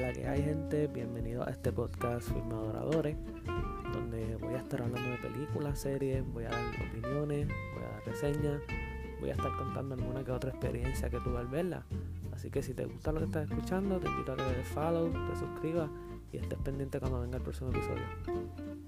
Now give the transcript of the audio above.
la que hay gente, bienvenido a este podcast Filmadoradores, donde voy a estar hablando de películas, series, voy a dar opiniones, voy a dar reseñas, voy a estar contando alguna que otra experiencia que tuve al verla. Así que si te gusta lo que estás escuchando, te invito a que le des follow, te suscribas y estés pendiente cuando venga el próximo episodio.